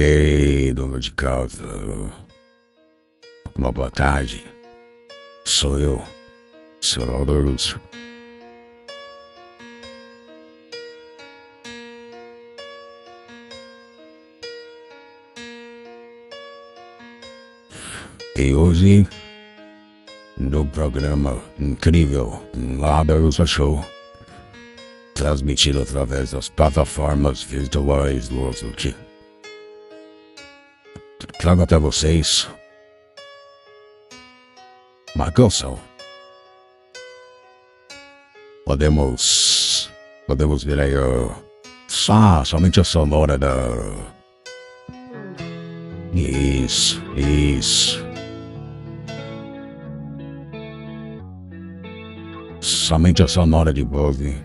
Ei, dona de casa. Uma boa tarde. Sou eu, seu Aldorus. E hoje, no programa incrível Ladders Show, transmitido através das plataformas virtuais do Outlook, trago até vocês uma canção. Podemos, podemos ver aí, só, somente a sonora da... Isso, isso. somente a sonora de Bove.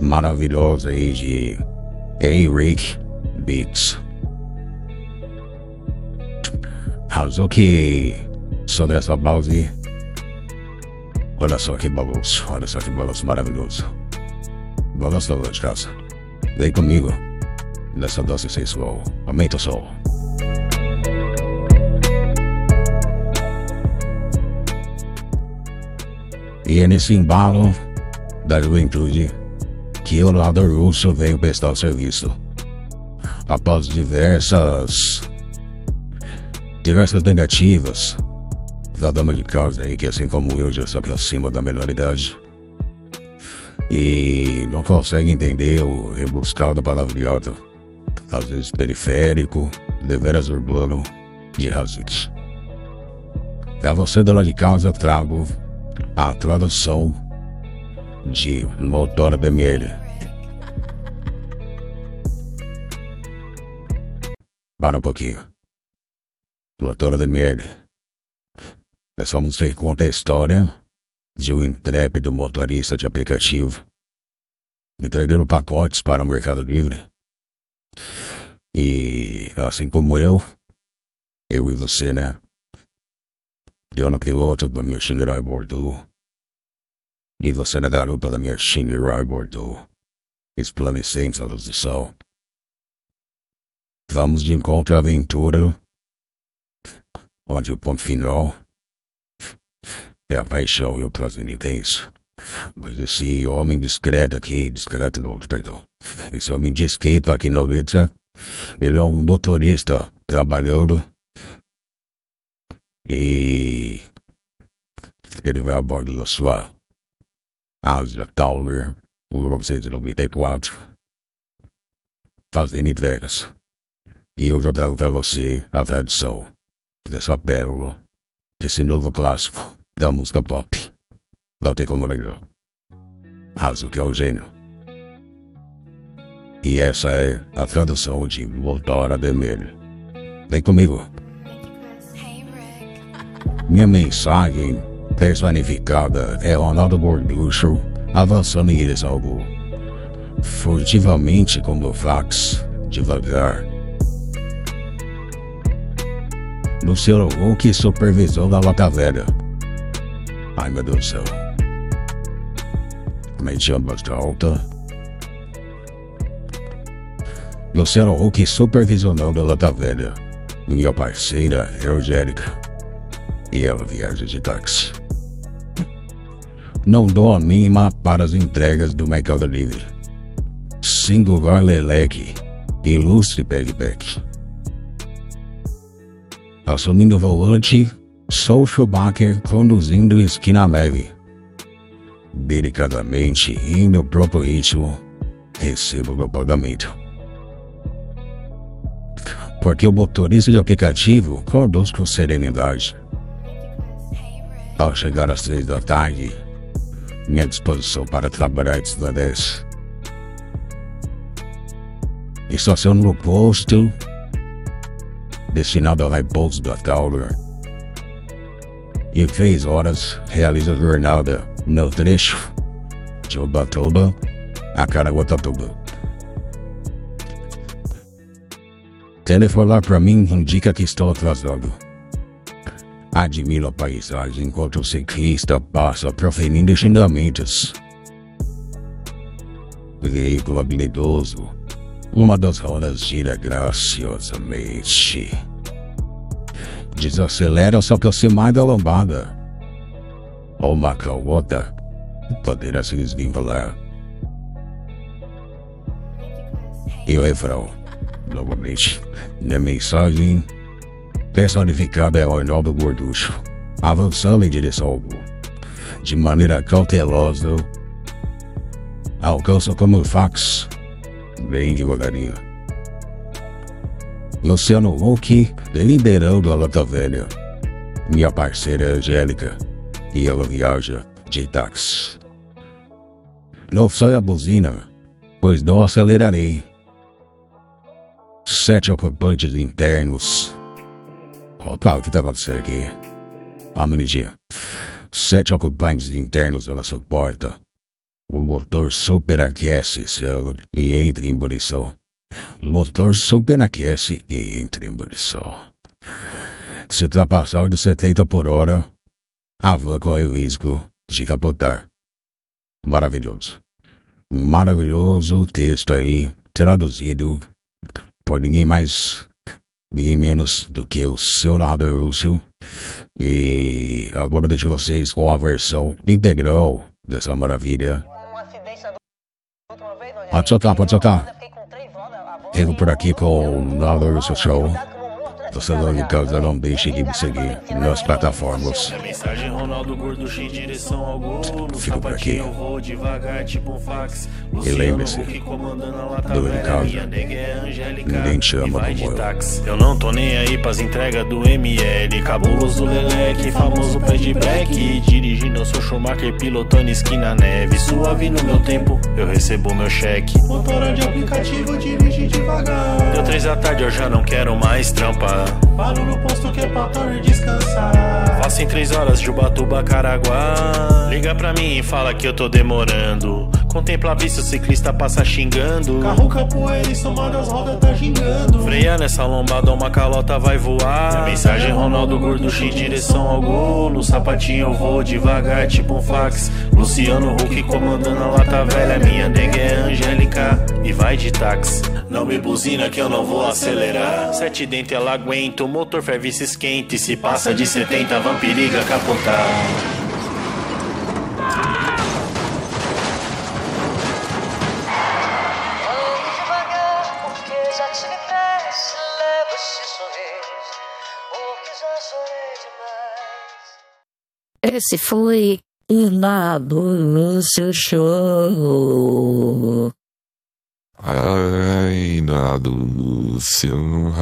Maravilhosa aí de Eric Beats. Razão que sobre essa base. Olha só que balanço, olha só que balanço maravilhoso. Balanço da de casa. Vem comigo nessa doce sensual. Aumenta o sol. E é nesse embalo da juventude que o lado russo veio prestar serviço. Após diversas diversas negativas da dama de casa aí, que assim como eu já se aproxima da menor idade. E não consegue entender o rebuscado palavreado, às vezes periférico, deveras urbano, de razões. Pra você dona de casa, trago a tradução de Motor BML. Para um pouquinho. Motor BML. Essa música conta a história de um intrépido motorista de aplicativo entregando pacotes para o Mercado Livre. E assim como eu, eu e você, né? Eu no piloto da minha Shinrai Bordeaux. E você na garupa da minha Shinrai Bordeaux. Esplanecente à luz do sol. Vamos de encontro à aventura. Onde o ponto final é a paixão e o intenso. Mas esse homem discreto aqui, discreto não, perdão. Esse homem discreto aqui no Litza, ele é um motorista trabalhando e ele vai a bordo da sua Asa Towler 1994 fazendo entregas. E eu já trago para você a tradição dessa pérola, desse novo clássico da música pop. Como negar. Raso que é o gênio. E essa é a tradução de Motora Vermelho. Vem comigo. Minha mensagem personificada é Ronaldo Gorducho avançando em direção ao gol. Furtivamente como fax, devagar. Luciano Huck, supervisão da Lata Velha. Ai meu Deus do céu. Mente bastante alta. Luciano Huck supervisionando a Lata Velha. Minha parceira, Eugélica e ela viaja de táxi. Não dou a mínima para as entregas do Mercado Livre. Singular Leleque, ilustre Pegback. Assumindo o volante, sou Schumacher conduzindo esquina leve. Delicadamente, em meu próprio ritmo, recebo meu pagamento. Porque o motorista de aplicativo conduz com serenidade. Ao chegar às três da tarde, minha disposição para trabalhar desvanece. Estaciono no posto destinado ao repouso da Tauler. E três horas realizo a jornada no trecho de Ubatuba a Caraguatatuba. Telefonar para mim indica que estou atrasado. Admiro a paisagem enquanto o ciclista passa proferindo xingamentos. Veículo habilidoso, Uma das rodas gira graciosamente. Desacelera que você mais da lombada. Uma com a outra poderá se desvincular. E o refrão, novamente, na mensagem personificada é o nobre gorducho, avançando em direção ao gol. De maneira cautelosa, alcança como fax, bem devagarinho. Luciano Huck liderando a Lata Velha. Minha parceira Angélica. E ela viaja de táxi. Não sai a buzina, pois não acelerarei. Sete ocupantes internos. Opa, o que tá acontecendo aqui? Ah, dia. Sete ocupantes internos da nossa porta. O motor superaquece e entra em ebulição. Motor superaquece e entra em ebulição. Se ultrapassar de 70 por hora, a van corre o risco de capotar. Maravilhoso. Maravilhoso texto aí, traduzido por ninguém mais, ninguém menos do que o seu narrador Russo. E agora deixo vocês com a versão integral dessa maravilha. Pode soltar, pode soltar. Venho por aqui com o narrador Russo Show. Me causa, não deixe de me seguir nas plataformas. Mensagem Ronaldo Gorducho em direção ao gol. Fico por aqui. eu vou devagar, tipo um fax. E lembre-se, do. Ricardo, é Angélica. ninguém te ama e vai como de eu. táxi. Eu não tô nem aí pras entregas do ML. Cabuloso Leleque, famoso pé de black. Dirigindo, eu sou Schumacher, pilotando esquina neve. Suave no meu tempo, eu recebo meu cheque. Motora de aplicativo, dirige devagar. Deu três da tarde, eu já não quero mais trampar. love. Paro no posto que é pra torre descansar. Faço em três horas de Ubatuba, Caraguá. Liga pra mim e fala que eu tô demorando. Contempla a vista, o ciclista passa xingando. Carro capoeira e soma das rodas tá gingando. Freia nessa lombada, uma calota vai voar. Minha mensagem Ronaldo Gorducho em direção ao gol. No sapatinho eu vou devagar, tipo um fax. Luciano Huck comandando a lata velha. Minha nega é Angélica e vai de táxi. Não me buzina que eu não vou acelerar. Sete dentes ela aguenta, o motor ferve se esquenta. E se passa de 70, vampiriga capotar. Ande devagar, porque já tive pressa. Leva esse sorriso, porque já chorei demais. Esse foi o Lado Lúcio Show. Ai, nada, Luciano.